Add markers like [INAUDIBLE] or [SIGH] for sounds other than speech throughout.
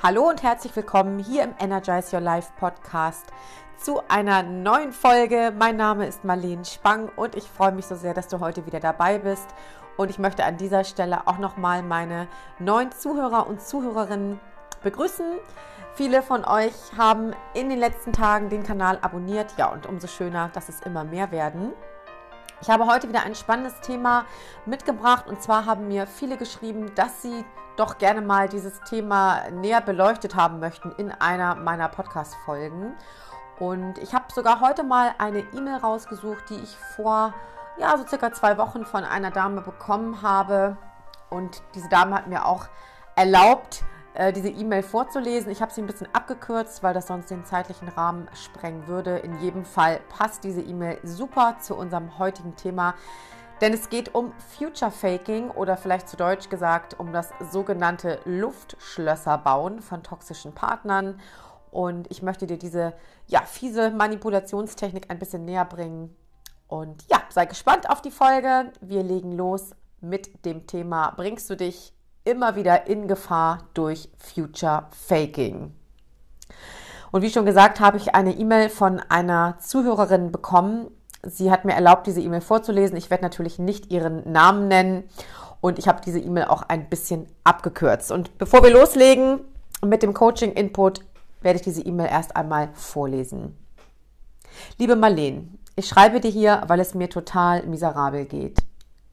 Hallo und herzlich willkommen hier im Energize Your Life Podcast zu einer neuen Folge. Mein Name ist Marlene Spang und ich freue mich so sehr, dass du heute wieder dabei bist. Und ich möchte an dieser Stelle auch nochmal meine neuen Zuhörer und Zuhörerinnen begrüßen. Viele von euch haben in den letzten Tagen den Kanal abonniert. Ja, und umso schöner, dass es immer mehr werden. Ich habe heute wieder ein spannendes Thema mitgebracht und zwar haben mir viele geschrieben, dass sie doch gerne mal dieses Thema näher beleuchtet haben möchten in einer meiner Podcast-Folgen. Und ich habe sogar heute mal eine E-Mail rausgesucht, die ich vor ja, so circa zwei Wochen von einer Dame bekommen habe. Und diese Dame hat mir auch erlaubt, äh, diese E-Mail vorzulesen. Ich habe sie ein bisschen abgekürzt, weil das sonst den zeitlichen Rahmen sprengen würde. In jedem Fall passt diese E-Mail super zu unserem heutigen Thema. Denn es geht um Future Faking oder vielleicht zu Deutsch gesagt um das sogenannte Luftschlösserbauen von toxischen Partnern. Und ich möchte dir diese ja, fiese Manipulationstechnik ein bisschen näher bringen. Und ja, sei gespannt auf die Folge. Wir legen los mit dem Thema, bringst du dich immer wieder in Gefahr durch Future Faking? Und wie schon gesagt, habe ich eine E-Mail von einer Zuhörerin bekommen, Sie hat mir erlaubt, diese E-Mail vorzulesen. Ich werde natürlich nicht ihren Namen nennen und ich habe diese E-Mail auch ein bisschen abgekürzt. Und bevor wir loslegen mit dem Coaching-Input, werde ich diese E-Mail erst einmal vorlesen. Liebe Marleen, ich schreibe dir hier, weil es mir total miserabel geht.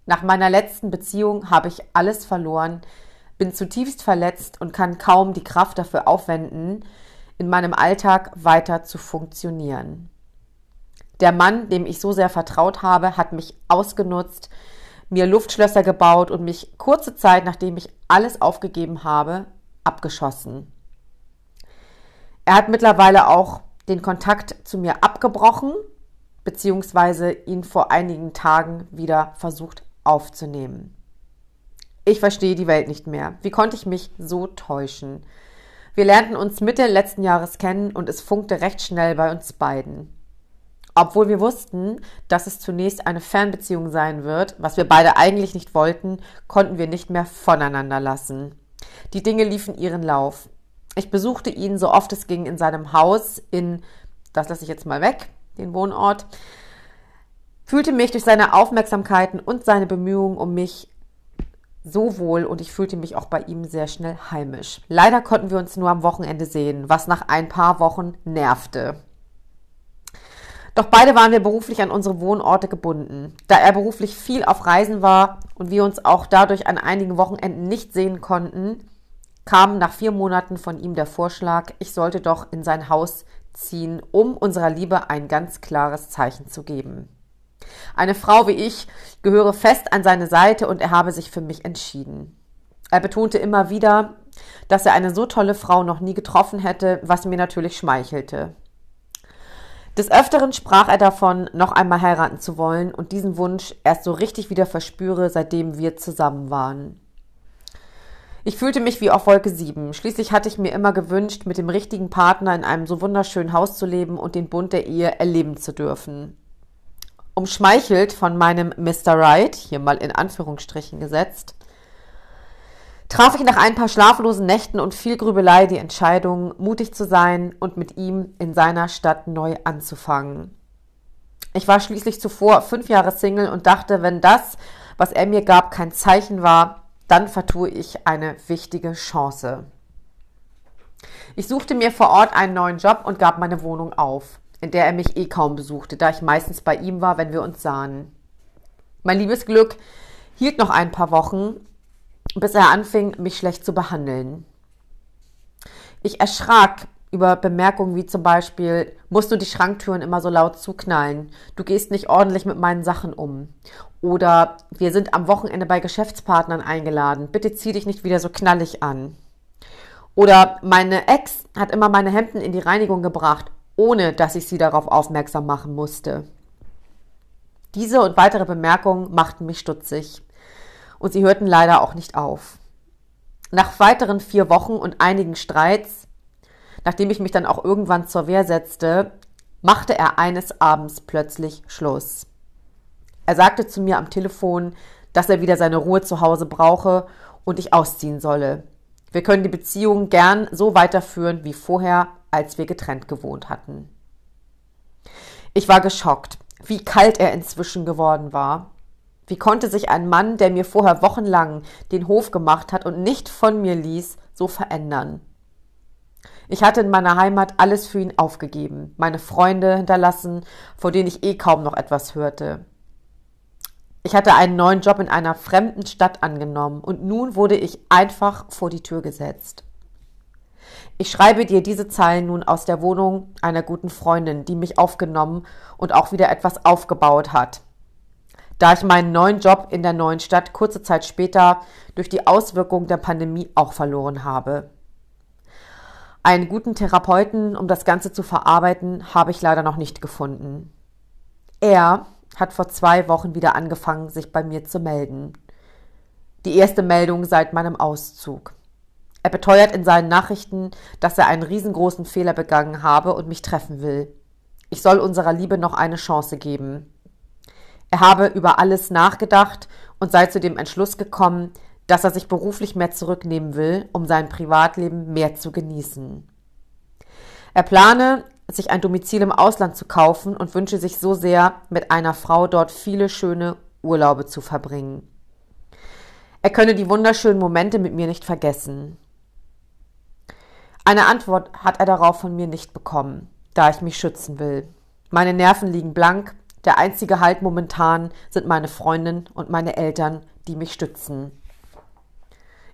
Nach meiner letzten Beziehung habe ich alles verloren, bin zutiefst verletzt und kann kaum die Kraft dafür aufwenden, in meinem Alltag weiter zu funktionieren. Der Mann, dem ich so sehr vertraut habe, hat mich ausgenutzt, mir Luftschlösser gebaut und mich kurze Zeit, nachdem ich alles aufgegeben habe, abgeschossen. Er hat mittlerweile auch den Kontakt zu mir abgebrochen, beziehungsweise ihn vor einigen Tagen wieder versucht aufzunehmen. Ich verstehe die Welt nicht mehr. Wie konnte ich mich so täuschen? Wir lernten uns Mitte letzten Jahres kennen und es funkte recht schnell bei uns beiden. Obwohl wir wussten, dass es zunächst eine Fernbeziehung sein wird, was wir beide eigentlich nicht wollten, konnten wir nicht mehr voneinander lassen. Die Dinge liefen ihren Lauf. Ich besuchte ihn so oft es ging in seinem Haus in, das lasse ich jetzt mal weg, den Wohnort, fühlte mich durch seine Aufmerksamkeiten und seine Bemühungen um mich so wohl und ich fühlte mich auch bei ihm sehr schnell heimisch. Leider konnten wir uns nur am Wochenende sehen, was nach ein paar Wochen nervte. Doch beide waren wir beruflich an unsere Wohnorte gebunden. Da er beruflich viel auf Reisen war und wir uns auch dadurch an einigen Wochenenden nicht sehen konnten, kam nach vier Monaten von ihm der Vorschlag, ich sollte doch in sein Haus ziehen, um unserer Liebe ein ganz klares Zeichen zu geben. Eine Frau wie ich gehöre fest an seine Seite und er habe sich für mich entschieden. Er betonte immer wieder, dass er eine so tolle Frau noch nie getroffen hätte, was mir natürlich schmeichelte. Des Öfteren sprach er davon, noch einmal heiraten zu wollen und diesen Wunsch erst so richtig wieder verspüre, seitdem wir zusammen waren. Ich fühlte mich wie auf Wolke 7. Schließlich hatte ich mir immer gewünscht, mit dem richtigen Partner in einem so wunderschönen Haus zu leben und den Bund der Ehe erleben zu dürfen. Umschmeichelt von meinem Mr. Right, hier mal in Anführungsstrichen gesetzt, traf ich nach ein paar schlaflosen Nächten und viel Grübelei die Entscheidung, mutig zu sein und mit ihm in seiner Stadt neu anzufangen. Ich war schließlich zuvor fünf Jahre Single und dachte, wenn das, was er mir gab, kein Zeichen war, dann vertue ich eine wichtige Chance. Ich suchte mir vor Ort einen neuen Job und gab meine Wohnung auf, in der er mich eh kaum besuchte, da ich meistens bei ihm war, wenn wir uns sahen. Mein Liebesglück hielt noch ein paar Wochen, bis er anfing, mich schlecht zu behandeln. Ich erschrak über Bemerkungen wie zum Beispiel, musst du die Schranktüren immer so laut zuknallen, du gehst nicht ordentlich mit meinen Sachen um. Oder wir sind am Wochenende bei Geschäftspartnern eingeladen, bitte zieh dich nicht wieder so knallig an. Oder meine Ex hat immer meine Hemden in die Reinigung gebracht, ohne dass ich sie darauf aufmerksam machen musste. Diese und weitere Bemerkungen machten mich stutzig und sie hörten leider auch nicht auf. Nach weiteren vier Wochen und einigen Streits, nachdem ich mich dann auch irgendwann zur Wehr setzte, machte er eines Abends plötzlich Schluss. Er sagte zu mir am Telefon, dass er wieder seine Ruhe zu Hause brauche und ich ausziehen solle. Wir können die Beziehung gern so weiterführen wie vorher, als wir getrennt gewohnt hatten. Ich war geschockt, wie kalt er inzwischen geworden war. Wie konnte sich ein Mann, der mir vorher wochenlang den Hof gemacht hat und nicht von mir ließ, so verändern? Ich hatte in meiner Heimat alles für ihn aufgegeben, meine Freunde hinterlassen, vor denen ich eh kaum noch etwas hörte. Ich hatte einen neuen Job in einer fremden Stadt angenommen und nun wurde ich einfach vor die Tür gesetzt. Ich schreibe dir diese Zeilen nun aus der Wohnung einer guten Freundin, die mich aufgenommen und auch wieder etwas aufgebaut hat. Da ich meinen neuen Job in der neuen Stadt kurze Zeit später durch die Auswirkungen der Pandemie auch verloren habe. Einen guten Therapeuten, um das Ganze zu verarbeiten, habe ich leider noch nicht gefunden. Er hat vor zwei Wochen wieder angefangen, sich bei mir zu melden. Die erste Meldung seit meinem Auszug. Er beteuert in seinen Nachrichten, dass er einen riesengroßen Fehler begangen habe und mich treffen will. Ich soll unserer Liebe noch eine Chance geben. Er habe über alles nachgedacht und sei zu dem Entschluss gekommen, dass er sich beruflich mehr zurücknehmen will, um sein Privatleben mehr zu genießen. Er plane, sich ein Domizil im Ausland zu kaufen und wünsche sich so sehr, mit einer Frau dort viele schöne Urlaube zu verbringen. Er könne die wunderschönen Momente mit mir nicht vergessen. Eine Antwort hat er darauf von mir nicht bekommen, da ich mich schützen will. Meine Nerven liegen blank, der einzige Halt momentan sind meine Freundin und meine Eltern, die mich stützen.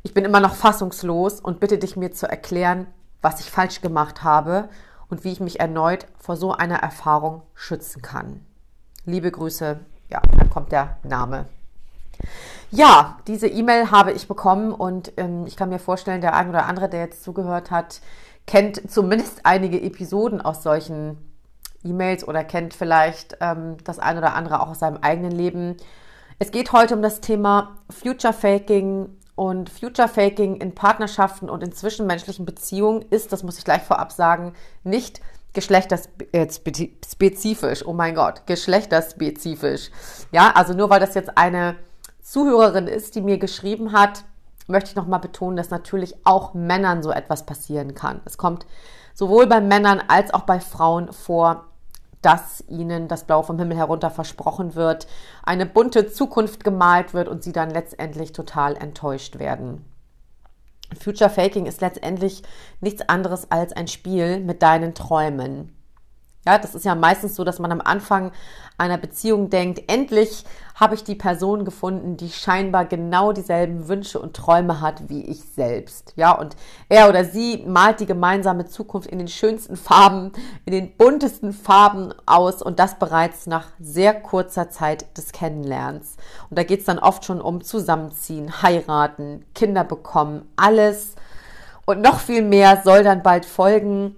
Ich bin immer noch fassungslos und bitte dich mir zu erklären, was ich falsch gemacht habe und wie ich mich erneut vor so einer Erfahrung schützen kann. Liebe Grüße, ja, dann kommt der Name. Ja, diese E-Mail habe ich bekommen und ähm, ich kann mir vorstellen, der ein oder andere, der jetzt zugehört hat, kennt zumindest [LAUGHS] einige Episoden aus solchen E-Mails oder kennt vielleicht ähm, das ein oder andere auch aus seinem eigenen Leben. Es geht heute um das Thema Future Faking und Future Faking in Partnerschaften und in zwischenmenschlichen Beziehungen ist, das muss ich gleich vorab sagen, nicht geschlechterspezifisch. Oh mein Gott, geschlechterspezifisch. Ja, also nur weil das jetzt eine Zuhörerin ist, die mir geschrieben hat, möchte ich nochmal betonen, dass natürlich auch Männern so etwas passieren kann. Es kommt sowohl bei Männern als auch bei Frauen vor, dass ihnen das Blau vom Himmel herunter versprochen wird, eine bunte Zukunft gemalt wird und sie dann letztendlich total enttäuscht werden. Future Faking ist letztendlich nichts anderes als ein Spiel mit deinen Träumen. Ja, das ist ja meistens so, dass man am Anfang einer Beziehung denkt, endlich habe ich die Person gefunden, die scheinbar genau dieselben Wünsche und Träume hat wie ich selbst. Ja, und er oder sie malt die gemeinsame Zukunft in den schönsten Farben, in den buntesten Farben aus und das bereits nach sehr kurzer Zeit des Kennenlernens. Und da geht es dann oft schon um Zusammenziehen, heiraten, Kinder bekommen, alles und noch viel mehr soll dann bald folgen.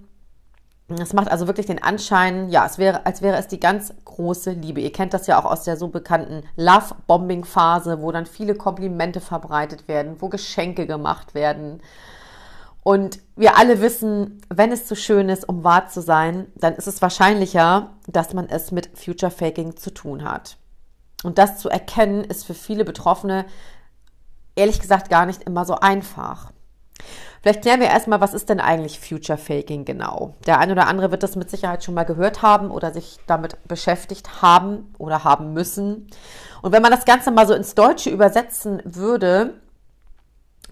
Es macht also wirklich den Anschein, ja, es wäre, als wäre es die ganz große Liebe. Ihr kennt das ja auch aus der so bekannten Love-Bombing-Phase, wo dann viele Komplimente verbreitet werden, wo Geschenke gemacht werden. Und wir alle wissen, wenn es zu schön ist, um wahr zu sein, dann ist es wahrscheinlicher, dass man es mit Future Faking zu tun hat. Und das zu erkennen, ist für viele Betroffene ehrlich gesagt gar nicht immer so einfach. Vielleicht klären wir erstmal, was ist denn eigentlich Future Faking genau? Der eine oder andere wird das mit Sicherheit schon mal gehört haben oder sich damit beschäftigt haben oder haben müssen. Und wenn man das Ganze mal so ins Deutsche übersetzen würde,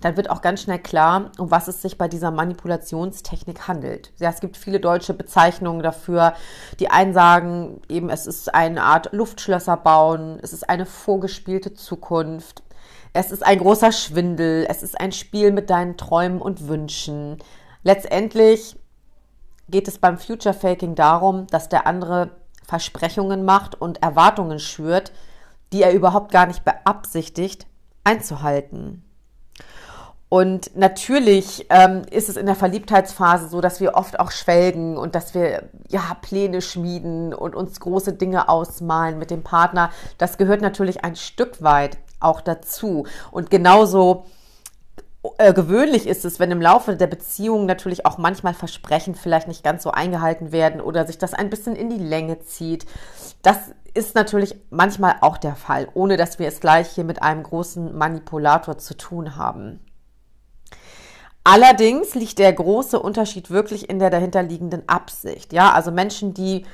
dann wird auch ganz schnell klar, um was es sich bei dieser Manipulationstechnik handelt. Ja, es gibt viele deutsche Bezeichnungen dafür. Die einen sagen eben, es ist eine Art Luftschlösser bauen, es ist eine vorgespielte Zukunft, es ist ein großer Schwindel, es ist ein Spiel mit deinen Träumen und Wünschen. Letztendlich geht es beim Future Faking darum, dass der andere Versprechungen macht und Erwartungen schürt, die er überhaupt gar nicht beabsichtigt einzuhalten. Und natürlich ähm, ist es in der Verliebtheitsphase so, dass wir oft auch schwelgen und dass wir ja Pläne schmieden und uns große Dinge ausmalen mit dem Partner. Das gehört natürlich ein Stück weit auch dazu. Und genauso äh, gewöhnlich ist es, wenn im Laufe der Beziehung natürlich auch manchmal Versprechen vielleicht nicht ganz so eingehalten werden oder sich das ein bisschen in die Länge zieht. Das ist natürlich manchmal auch der Fall, ohne dass wir es gleich hier mit einem großen Manipulator zu tun haben. Allerdings liegt der große Unterschied wirklich in der dahinterliegenden Absicht. Ja, also Menschen, die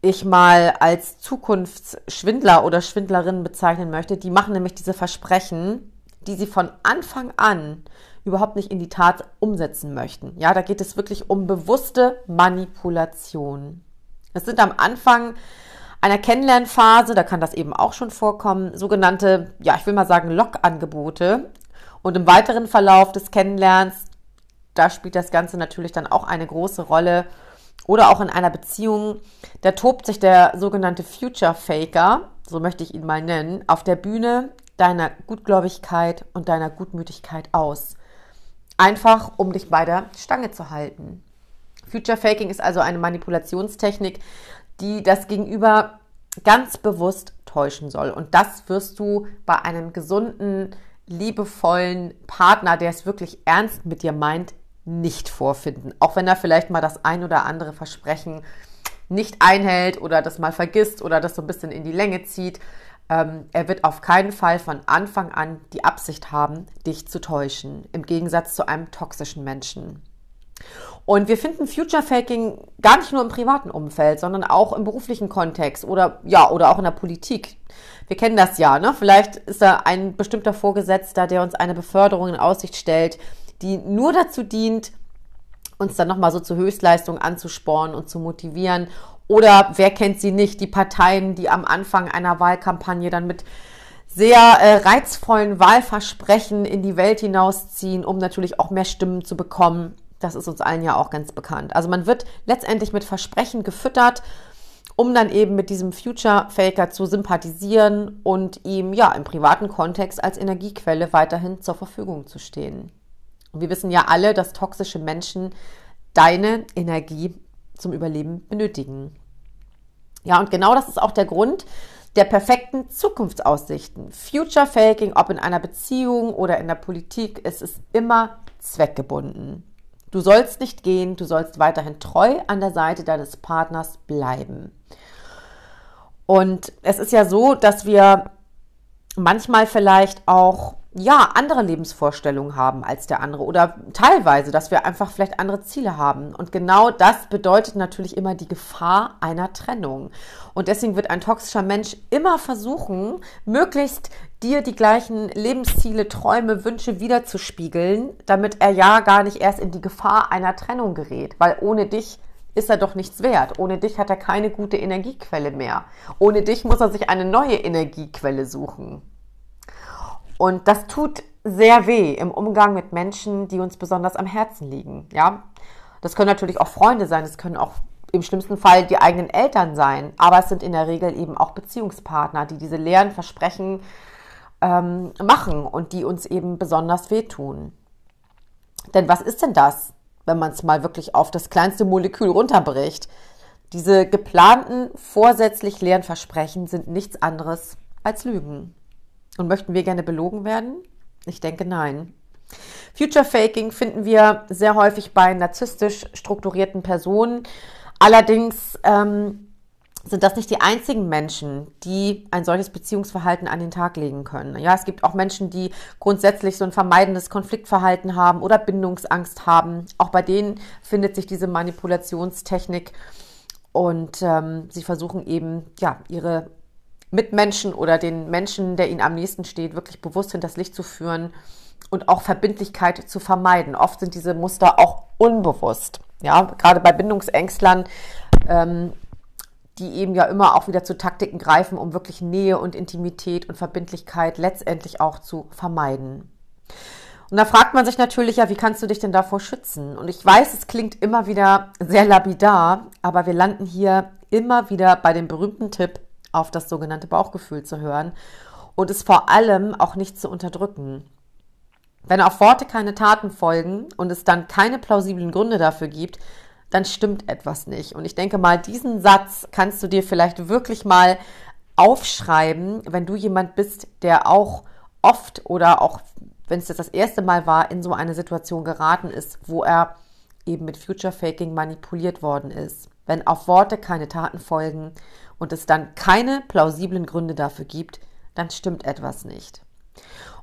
ich mal als Zukunftsschwindler oder Schwindlerin bezeichnen möchte, die machen nämlich diese Versprechen, die sie von Anfang an überhaupt nicht in die Tat umsetzen möchten. Ja, da geht es wirklich um bewusste Manipulation. Es sind am Anfang einer Kennenlernphase, da kann das eben auch schon vorkommen, sogenannte, ja, ich will mal sagen, Lockangebote. Und im weiteren Verlauf des Kennenlernens, da spielt das Ganze natürlich dann auch eine große Rolle. Oder auch in einer Beziehung, da tobt sich der sogenannte Future Faker, so möchte ich ihn mal nennen, auf der Bühne deiner Gutgläubigkeit und deiner Gutmütigkeit aus. Einfach, um dich bei der Stange zu halten. Future Faking ist also eine Manipulationstechnik, die das Gegenüber ganz bewusst täuschen soll. Und das wirst du bei einem gesunden, liebevollen Partner, der es wirklich ernst mit dir meint, nicht vorfinden. Auch wenn er vielleicht mal das ein oder andere Versprechen nicht einhält oder das mal vergisst oder das so ein bisschen in die Länge zieht. Ähm, er wird auf keinen Fall von Anfang an die Absicht haben, dich zu täuschen, im Gegensatz zu einem toxischen Menschen. Und wir finden Future Faking gar nicht nur im privaten Umfeld, sondern auch im beruflichen Kontext oder ja, oder auch in der Politik. Wir kennen das ja, ne? Vielleicht ist da ein bestimmter Vorgesetzter, der uns eine Beförderung in Aussicht stellt, die nur dazu dient, uns dann nochmal so zur Höchstleistung anzuspornen und zu motivieren. Oder wer kennt sie nicht, die Parteien, die am Anfang einer Wahlkampagne dann mit sehr äh, reizvollen Wahlversprechen in die Welt hinausziehen, um natürlich auch mehr Stimmen zu bekommen das ist uns allen ja auch ganz bekannt. Also man wird letztendlich mit Versprechen gefüttert, um dann eben mit diesem Future Faker zu sympathisieren und ihm ja im privaten Kontext als Energiequelle weiterhin zur Verfügung zu stehen. Und wir wissen ja alle, dass toxische Menschen deine Energie zum Überleben benötigen. Ja, und genau das ist auch der Grund der perfekten Zukunftsaussichten. Future Faking, ob in einer Beziehung oder in der Politik, es ist immer zweckgebunden. Du sollst nicht gehen, du sollst weiterhin treu an der Seite deines Partners bleiben. Und es ist ja so, dass wir manchmal vielleicht auch ja, andere Lebensvorstellungen haben als der andere oder teilweise, dass wir einfach vielleicht andere Ziele haben. Und genau das bedeutet natürlich immer die Gefahr einer Trennung. Und deswegen wird ein toxischer Mensch immer versuchen, möglichst dir die gleichen Lebensziele, Träume, Wünsche wiederzuspiegeln, damit er ja gar nicht erst in die Gefahr einer Trennung gerät, weil ohne dich ist er doch nichts wert. Ohne dich hat er keine gute Energiequelle mehr. Ohne dich muss er sich eine neue Energiequelle suchen. Und das tut sehr weh im Umgang mit Menschen, die uns besonders am Herzen liegen. Ja, das können natürlich auch Freunde sein, es können auch im schlimmsten Fall die eigenen Eltern sein, aber es sind in der Regel eben auch Beziehungspartner, die diese leeren Versprechen ähm, machen und die uns eben besonders wehtun. Denn was ist denn das, wenn man es mal wirklich auf das kleinste Molekül runterbricht? Diese geplanten, vorsätzlich leeren Versprechen sind nichts anderes als Lügen. Und möchten wir gerne belogen werden? Ich denke nein. Future Faking finden wir sehr häufig bei narzisstisch strukturierten Personen. Allerdings ähm, sind das nicht die einzigen Menschen, die ein solches Beziehungsverhalten an den Tag legen können. Ja, es gibt auch Menschen, die grundsätzlich so ein vermeidendes Konfliktverhalten haben oder Bindungsangst haben. Auch bei denen findet sich diese Manipulationstechnik und ähm, sie versuchen eben, ja, ihre Mitmenschen oder den Menschen, der ihnen am nächsten steht, wirklich bewusst hinters Licht zu führen und auch Verbindlichkeit zu vermeiden. Oft sind diese Muster auch unbewusst. Ja, gerade bei Bindungsängstlern, ähm, die eben ja immer auch wieder zu Taktiken greifen, um wirklich Nähe und Intimität und Verbindlichkeit letztendlich auch zu vermeiden. Und da fragt man sich natürlich ja, wie kannst du dich denn davor schützen? Und ich weiß, es klingt immer wieder sehr lapidar, aber wir landen hier immer wieder bei dem berühmten Tipp, auf das sogenannte Bauchgefühl zu hören und es vor allem auch nicht zu unterdrücken. Wenn auf Worte keine Taten folgen und es dann keine plausiblen Gründe dafür gibt, dann stimmt etwas nicht. Und ich denke mal, diesen Satz kannst du dir vielleicht wirklich mal aufschreiben, wenn du jemand bist, der auch oft oder auch wenn es jetzt das erste Mal war, in so eine Situation geraten ist, wo er eben mit Future Faking manipuliert worden ist. Wenn auf Worte keine Taten folgen und es dann keine plausiblen Gründe dafür gibt, dann stimmt etwas nicht.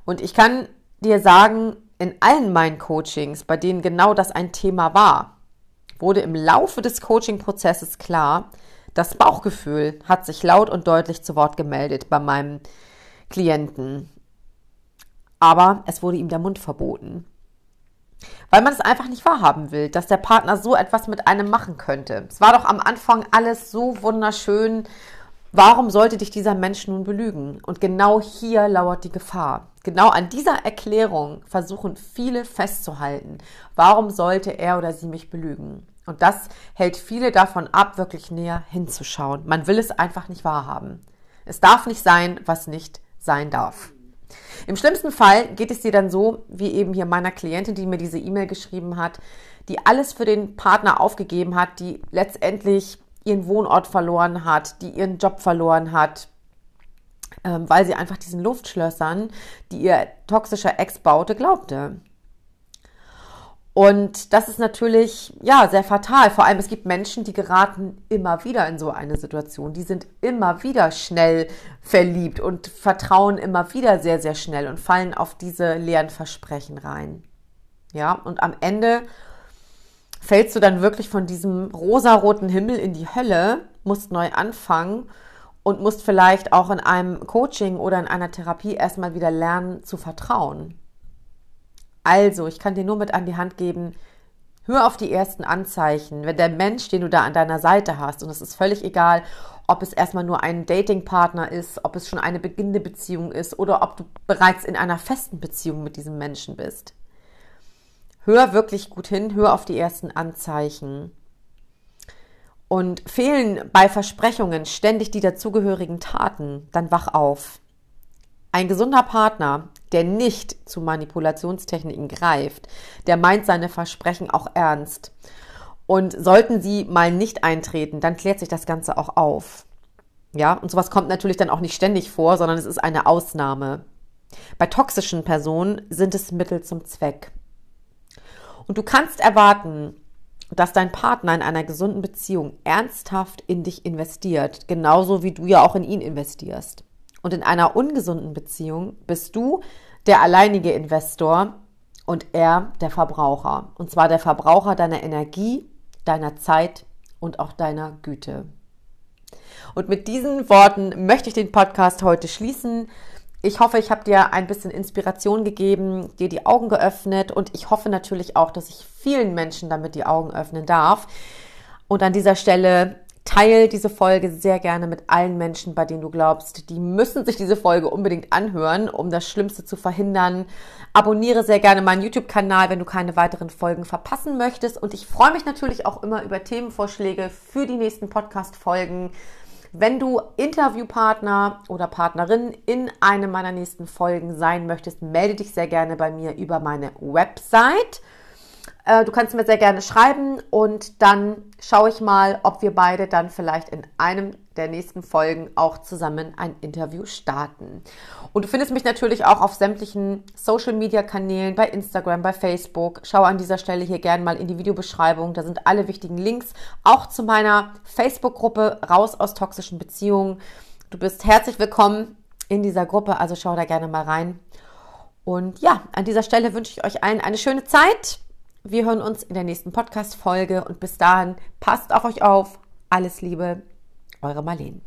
Und ich kann dir sagen, in allen meinen Coachings, bei denen genau das ein Thema war, wurde im Laufe des Coaching-Prozesses klar, das Bauchgefühl hat sich laut und deutlich zu Wort gemeldet bei meinem Klienten. Aber es wurde ihm der Mund verboten. Weil man es einfach nicht wahrhaben will, dass der Partner so etwas mit einem machen könnte. Es war doch am Anfang alles so wunderschön. Warum sollte dich dieser Mensch nun belügen? Und genau hier lauert die Gefahr. Genau an dieser Erklärung versuchen viele festzuhalten. Warum sollte er oder sie mich belügen? Und das hält viele davon ab, wirklich näher hinzuschauen. Man will es einfach nicht wahrhaben. Es darf nicht sein, was nicht sein darf. Im schlimmsten Fall geht es dir dann so, wie eben hier meiner Klientin, die mir diese E-Mail geschrieben hat, die alles für den Partner aufgegeben hat, die letztendlich ihren Wohnort verloren hat, die ihren Job verloren hat, ähm, weil sie einfach diesen Luftschlössern, die ihr toxischer Ex baute, glaubte. Und das ist natürlich, ja, sehr fatal. Vor allem, es gibt Menschen, die geraten immer wieder in so eine Situation. Die sind immer wieder schnell verliebt und vertrauen immer wieder sehr, sehr schnell und fallen auf diese leeren Versprechen rein. Ja, und am Ende fällst du dann wirklich von diesem rosaroten Himmel in die Hölle, musst neu anfangen und musst vielleicht auch in einem Coaching oder in einer Therapie erstmal wieder lernen zu vertrauen. Also, ich kann dir nur mit an die Hand geben, hör auf die ersten Anzeichen. Wenn der Mensch, den du da an deiner Seite hast, und es ist völlig egal, ob es erstmal nur ein Datingpartner ist, ob es schon eine beginnende Beziehung ist oder ob du bereits in einer festen Beziehung mit diesem Menschen bist. Hör wirklich gut hin, hör auf die ersten Anzeichen. Und fehlen bei Versprechungen ständig die dazugehörigen Taten, dann wach auf. Ein gesunder Partner, der nicht zu Manipulationstechniken greift, der meint seine Versprechen auch ernst. Und sollten sie mal nicht eintreten, dann klärt sich das Ganze auch auf. Ja, und sowas kommt natürlich dann auch nicht ständig vor, sondern es ist eine Ausnahme. Bei toxischen Personen sind es Mittel zum Zweck. Und du kannst erwarten, dass dein Partner in einer gesunden Beziehung ernsthaft in dich investiert, genauso wie du ja auch in ihn investierst. Und in einer ungesunden Beziehung bist du der alleinige Investor und er der Verbraucher. Und zwar der Verbraucher deiner Energie, deiner Zeit und auch deiner Güte. Und mit diesen Worten möchte ich den Podcast heute schließen. Ich hoffe, ich habe dir ein bisschen Inspiration gegeben, dir die Augen geöffnet und ich hoffe natürlich auch, dass ich vielen Menschen damit die Augen öffnen darf. Und an dieser Stelle Teil diese Folge sehr gerne mit allen Menschen, bei denen du glaubst, die müssen sich diese Folge unbedingt anhören, um das Schlimmste zu verhindern. Abonniere sehr gerne meinen YouTube-Kanal, wenn du keine weiteren Folgen verpassen möchtest. Und ich freue mich natürlich auch immer über Themenvorschläge für die nächsten Podcast-Folgen. Wenn du Interviewpartner oder Partnerin in einem meiner nächsten Folgen sein möchtest, melde dich sehr gerne bei mir über meine Website du kannst mir sehr gerne schreiben und dann schaue ich mal, ob wir beide dann vielleicht in einem der nächsten Folgen auch zusammen ein Interview starten. Und du findest mich natürlich auch auf sämtlichen Social Media Kanälen, bei Instagram, bei Facebook. Schau an dieser Stelle hier gerne mal in die Videobeschreibung. Da sind alle wichtigen Links, auch zu meiner Facebook-Gruppe Raus aus toxischen Beziehungen. Du bist herzlich willkommen in dieser Gruppe, also schau da gerne mal rein. Und ja, an dieser Stelle wünsche ich euch allen eine schöne Zeit. Wir hören uns in der nächsten Podcast-Folge und bis dahin passt auf euch auf. Alles Liebe, eure Marlene.